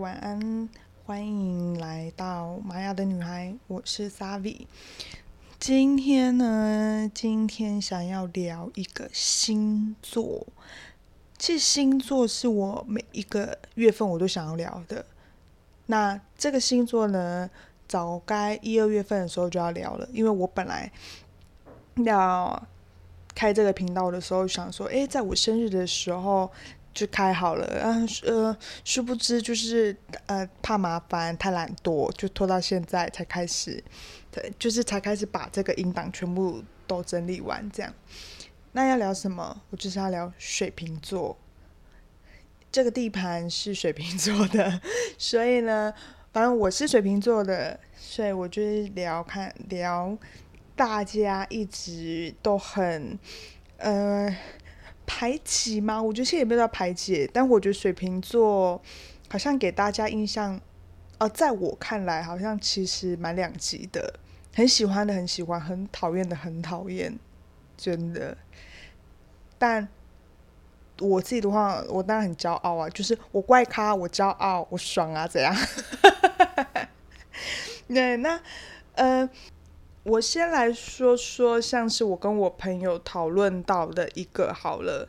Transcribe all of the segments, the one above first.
晚安，欢迎来到玛雅的女孩，我是 Savi。今天呢，今天想要聊一个星座。其实星座是我每一个月份我都想要聊的。那这个星座呢，早该一二月份的时候就要聊了，因为我本来要开这个频道的时候，想说，诶，在我生日的时候。就开好了，嗯呃，殊不知就是呃怕麻烦，太懒惰，就拖到现在才开始，对，就是才开始把这个音档全部都整理完这样。那要聊什么？我就是要聊水瓶座，这个地盘是水瓶座的，所以呢，反正我是水瓶座的，所以我就是聊看聊大家一直都很呃。排挤吗？我觉得现在也没有到排挤，但我觉得水瓶座好像给大家印象，呃，在我看来好像其实蛮两极的，很喜欢的很喜欢，很讨厌的很讨厌，真的。但我自己的话，我当然很骄傲啊，就是我怪咖，我骄傲，我爽啊，怎样？对，那呃。我先来说说，像是我跟我朋友讨论到的一个好了，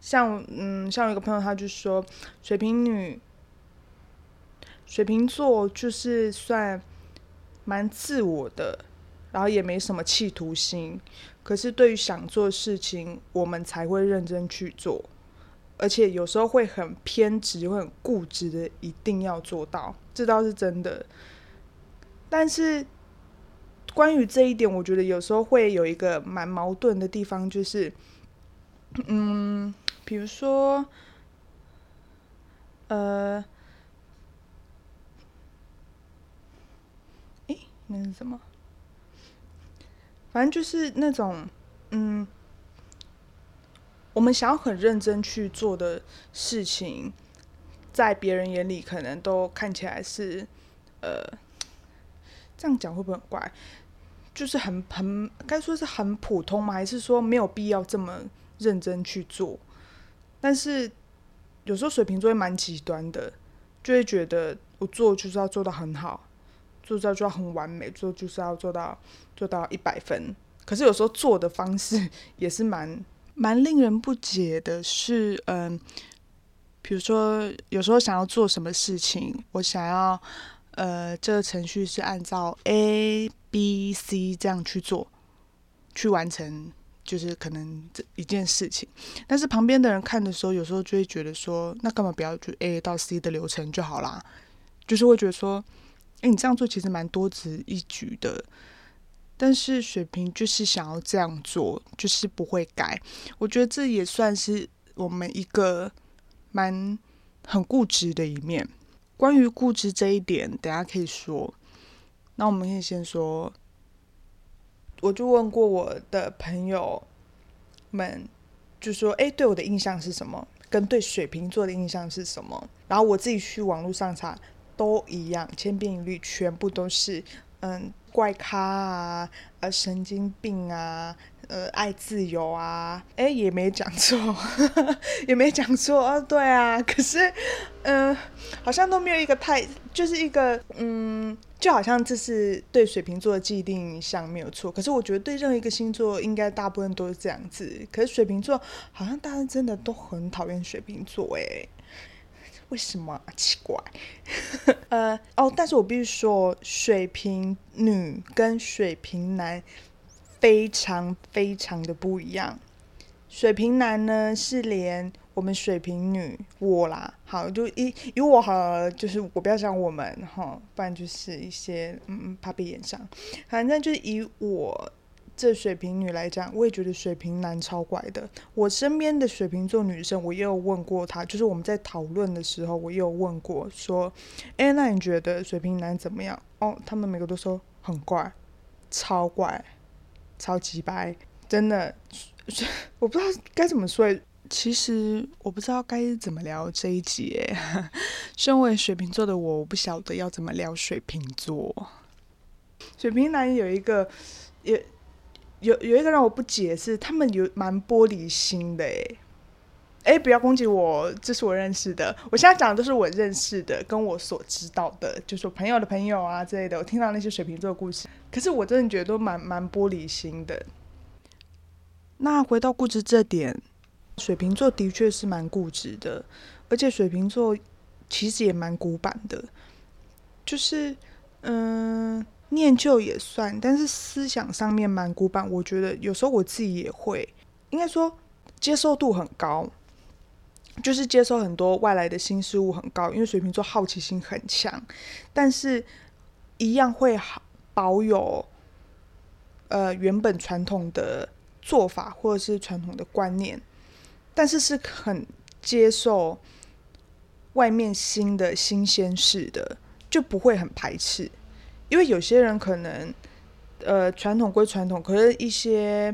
像嗯，像有一个朋友他就说，水瓶女，水瓶座就是算蛮自我的，然后也没什么企图心，可是对于想做事情，我们才会认真去做，而且有时候会很偏执，会很固执的，一定要做到，这倒是真的。但是，关于这一点，我觉得有时候会有一个蛮矛盾的地方，就是，嗯，比如说，呃，诶，那是什么？反正就是那种，嗯，我们想要很认真去做的事情，在别人眼里可能都看起来是，呃。这样讲会不会很怪？就是很很该说是很普通吗？还是说没有必要这么认真去做？但是有时候水瓶座会蛮极端的，就会觉得我做就是要做到很好，做到就要很完美，做就是要做到做到一百分。可是有时候做的方式也是蛮蛮令人不解的。是嗯，比如说有时候想要做什么事情，我想要。呃，这个程序是按照 A、B、C 这样去做，去完成，就是可能这一件事情。但是旁边的人看的时候，有时候就会觉得说，那干嘛不要就 A 到 C 的流程就好啦？就是会觉得说，哎，你这样做其实蛮多此一举的。但是水平就是想要这样做，就是不会改。我觉得这也算是我们一个蛮很固执的一面。关于固执这一点，等下可以说。那我们可以先说，我就问过我的朋友们，就说：“哎，对我的印象是什么？跟对水瓶座的印象是什么？”然后我自己去网络上查，都一样，千篇一律，全部都是嗯，怪咖啊，呃，神经病啊。呃，爱自由啊，哎，也没讲错，也没讲错啊，对啊，可是，嗯，好像都没有一个太，就是一个，嗯，就好像这是对水瓶座的既定印象没有错，可是我觉得对任何一个星座，应该大部分都是这样子，可是水瓶座好像大家真的都很讨厌水瓶座，哎，为什么？奇怪，呃，哦，但是我必须说，水瓶女跟水瓶男。非常非常的不一样。水瓶男呢，是连我们水瓶女我啦，好，就以以我好，就是我不要讲我们哈，不然就是一些嗯怕被演上。反正就是以我这水瓶女来讲，我也觉得水瓶男超怪的。我身边的水瓶座女生，我也有问过她，就是我们在讨论的时候，我也有问过说，哎，那你觉得水瓶男怎么样？哦，他们每个都说很怪，超怪。超级白，真的，我不知道该怎么说。其实我不知道该怎么聊这一集。身为水瓶座的我，我不晓得要怎么聊水瓶座。水瓶男有一个，有有有一个让我不解是，他们有蛮玻璃心的诶。哎，不要攻击我，这是我认识的。我现在讲的都是我认识的，跟我所知道的，就是朋友的朋友啊之类的。我听到那些水瓶座的故事，可是我真的觉得都蛮蛮玻璃心的。那回到固执这点，水瓶座的确是蛮固执的，而且水瓶座其实也蛮古板的，就是嗯，念旧也算，但是思想上面蛮古板。我觉得有时候我自己也会，应该说接受度很高，就是接受很多外来的新事物很高，因为水瓶座好奇心很强，但是一样会保有呃原本传统的。做法或者是传统的观念，但是是很接受外面新的新鲜事的，就不会很排斥。因为有些人可能，呃，传统归传统，可是一些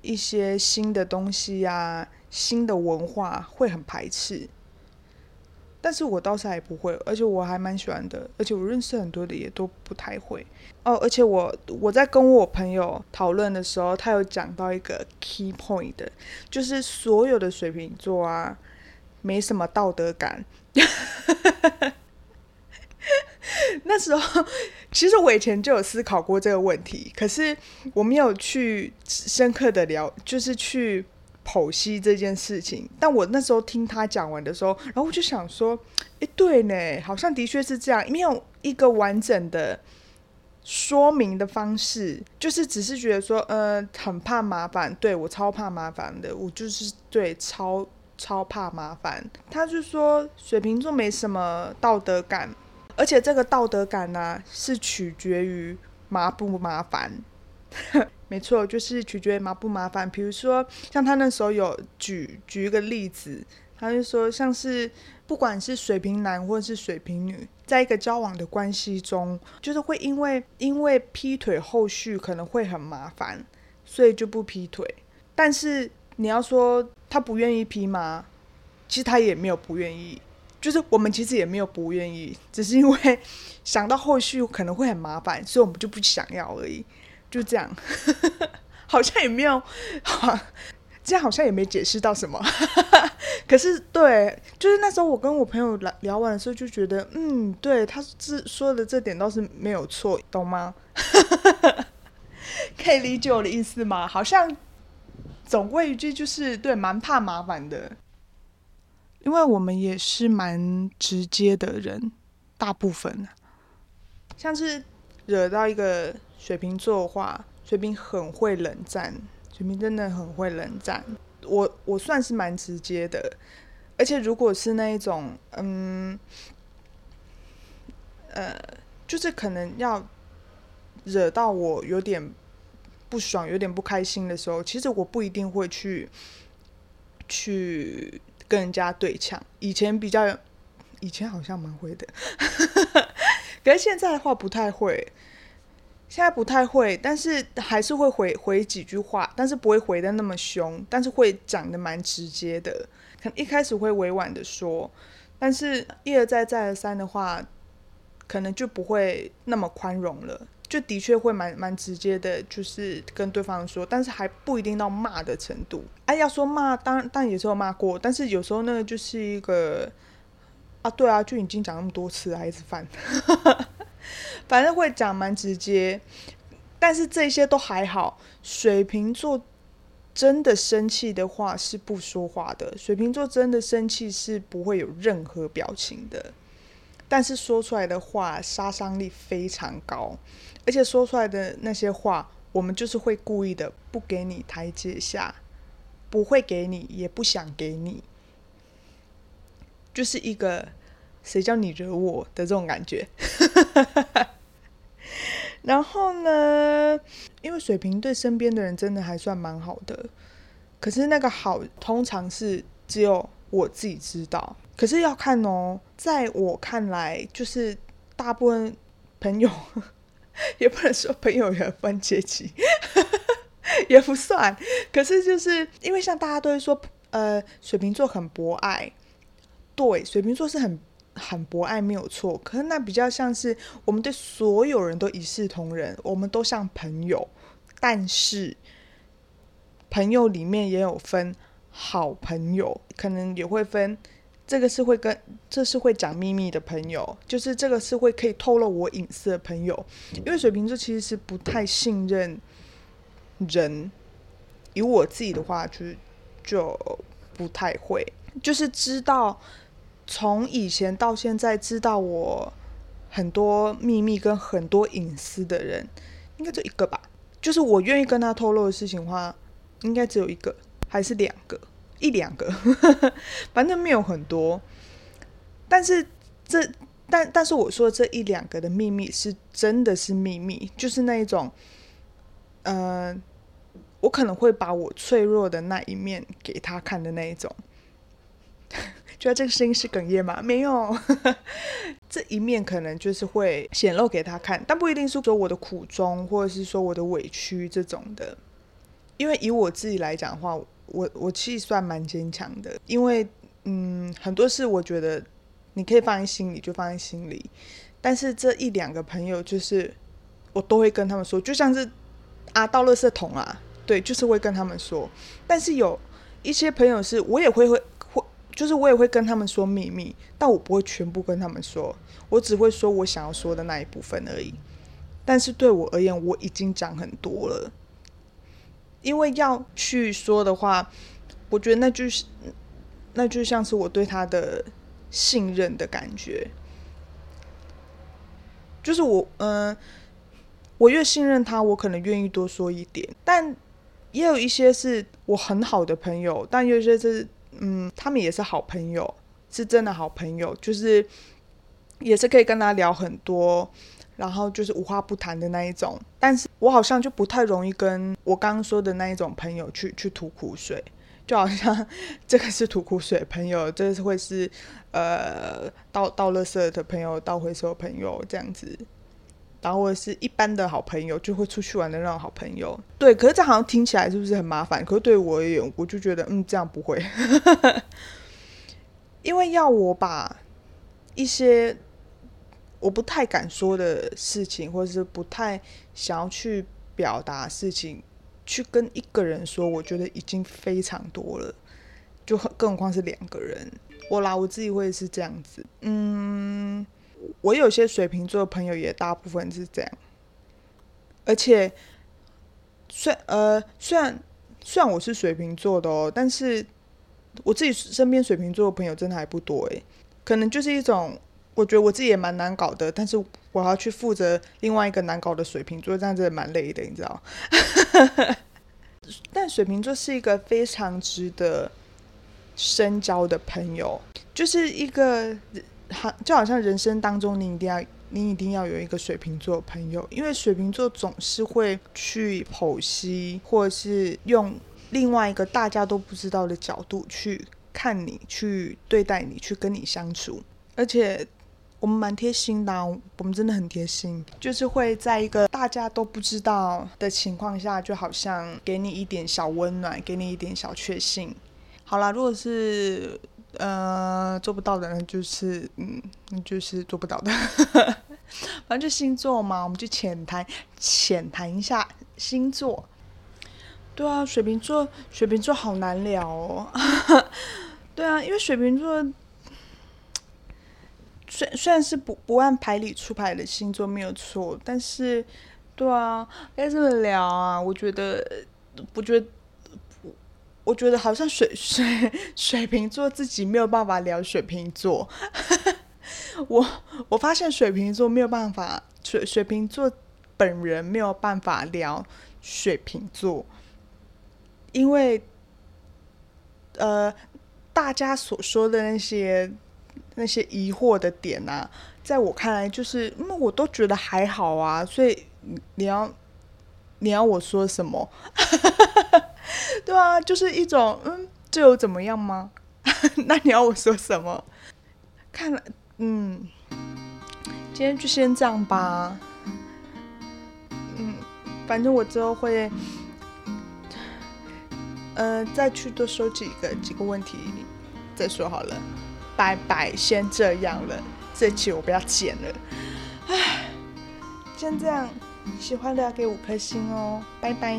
一些新的东西啊，新的文化会很排斥。但是我倒是还不会，而且我还蛮喜欢的，而且我认识很多的也都不太会哦。而且我我在跟我朋友讨论的时候，他有讲到一个 key point，就是所有的水瓶座啊，没什么道德感。那时候 其实我以前就有思考过这个问题，可是我没有去深刻的聊，就是去。剖析这件事情，但我那时候听他讲完的时候，然后我就想说，哎，对呢，好像的确是这样，没有一个完整的说明的方式，就是只是觉得说，呃，很怕麻烦，对我超怕麻烦的，我就是对超超怕麻烦。他就说水瓶座没什么道德感，而且这个道德感呢，是取决于麻不麻烦。没错，就是取决于麻不麻烦。比如说，像他那时候有举举一个例子，他就说，像是不管是水瓶男或者是水瓶女，在一个交往的关系中，就是会因为因为劈腿后续可能会很麻烦，所以就不劈腿。但是你要说他不愿意劈吗？其实他也没有不愿意，就是我们其实也没有不愿意，只是因为 想到后续可能会很麻烦，所以我们就不想要而已。就这样，好像也没有，这样好像也没解释到什么。可是，对，就是那时候我跟我朋友聊聊完的时候，就觉得，嗯，对，他是说的这点倒是没有错，懂吗？可以理解我的意思吗？好像总归一句，就是对，蛮怕麻烦的，因为我们也是蛮直接的人，大部分，像是惹到一个。水瓶座的话，水瓶很会冷战，水瓶真的很会冷战。我我算是蛮直接的，而且如果是那一种，嗯，呃，就是可能要惹到我有点不爽、有点不开心的时候，其实我不一定会去去跟人家对呛。以前比较，以前好像蛮会的，可是现在的话不太会。现在不太会，但是还是会回回几句话，但是不会回的那么凶，但是会讲的蛮直接的。可能一开始会委婉的说，但是一而再再而三的话，可能就不会那么宽容了。就的确会蛮蛮直接的，就是跟对方说，但是还不一定到骂的程度。哎，要说骂，当然当然也是有骂过，但是有时候那个就是一个啊，对啊，就已经讲那么多次了，还是犯。反正会讲蛮直接，但是这些都还好。水瓶座真的生气的话是不说话的，水瓶座真的生气是不会有任何表情的，但是说出来的话杀伤力非常高，而且说出来的那些话，我们就是会故意的不给你台阶下，不会给你，也不想给你，就是一个。谁叫你惹我的这种感觉，然后呢？因为水瓶对身边的人真的还算蛮好的，可是那个好通常是只有我自己知道。可是要看哦，在我看来，就是大部分朋友也不能说朋友也分阶级，也不算。可是就是因为像大家都会说，呃，水瓶座很博爱，对，水瓶座是很。很博爱没有错，可是那比较像是我们对所有人都一视同仁，我们都像朋友。但是朋友里面也有分好朋友，可能也会分。这个是会跟这是会讲秘密的朋友，就是这个是会可以透露我隐私的朋友。因为水瓶座其实是不太信任人，以我自己的话，就是就不太会，就是知道从以前到现在知道我很多秘密跟很多隐私的人，应该就一个吧。就是我愿意跟他透露的事情话，应该只有一个，还是两个。一两个，反正没有很多，但是这但但是我说这一两个的秘密是真的是秘密，就是那一种，呃，我可能会把我脆弱的那一面给他看的那一种。觉得这个声音是哽咽吗？没有，这一面可能就是会显露给他看，但不一定是说我的苦衷，或者是说我的委屈这种的，因为以我自己来讲的话。我我其实算蛮坚强的，因为嗯很多事我觉得你可以放在心里就放在心里，但是这一两个朋友就是我都会跟他们说，就像是啊倒垃圾桶啊，对，就是会跟他们说。但是有一些朋友是我也会会会，就是我也会跟他们说秘密，但我不会全部跟他们说，我只会说我想要说的那一部分而已。但是对我而言，我已经讲很多了。因为要去说的话，我觉得那就是，那就像是我对他的信任的感觉。就是我，嗯，我越信任他，我可能愿意多说一点。但也有一些是我很好的朋友，但有一些是，嗯，他们也是好朋友，是真的好朋友，就是也是可以跟他聊很多。然后就是无话不谈的那一种，但是我好像就不太容易跟我刚刚说的那一种朋友去去吐苦水，就好像这个是吐苦水朋友，这个是会是呃倒倒垃圾的朋友，倒回收朋友这样子，然后或者是一般的好朋友，就会出去玩的那种好朋友。对，可是这好像听起来是不是很麻烦？可是对我而言，我就觉得嗯，这样不会，因为要我把一些。我不太敢说的事情，或者是不太想要去表达事情，去跟一个人说，我觉得已经非常多了，就更何况是两个人。我啦，我自己会是这样子。嗯，我有些水瓶座的朋友也大部分是这样，而且，虽呃虽然虽然我是水瓶座的哦，但是我自己身边水瓶座的朋友真的还不多诶，可能就是一种。我觉得我自己也蛮难搞的，但是我要去负责另外一个难搞的水瓶座，这样真的蛮累的，你知道？但水瓶座是一个非常值得深交的朋友，就是一个好就好像人生当中你一定要你一定要有一个水瓶座的朋友，因为水瓶座总是会去剖析，或者是用另外一个大家都不知道的角度去看你，去对待你，去跟你相处，而且。我们蛮贴心的，我们真的很贴心，就是会在一个大家都不知道的情况下，就好像给你一点小温暖，给你一点小确幸。好啦，如果是呃做不到的，那就是嗯，就是做不到的。反正就星座嘛，我们就浅谈浅谈一下星座。对啊，水瓶座，水瓶座好难聊哦。对啊，因为水瓶座。虽虽然是不不按牌理出牌的星座没有错，但是，对啊，该这么聊啊？我觉得，我觉得，我觉得好像水水水瓶座自己没有办法聊水瓶座。我我发现水瓶座没有办法，水水瓶座本人没有办法聊水瓶座，因为，呃，大家所说的那些。那些疑惑的点啊，在我看来就是，那我都觉得还好啊，所以你要你要我说什么？对啊，就是一种嗯，这有怎么样吗？那你要我说什么？看了，嗯，今天就先这样吧。嗯，反正我之后会，呃，再去多收集几个几个问题再说好了。拜拜，先这样了，这期我不要剪了。唉，先这样，喜欢的要给五颗星哦，拜拜。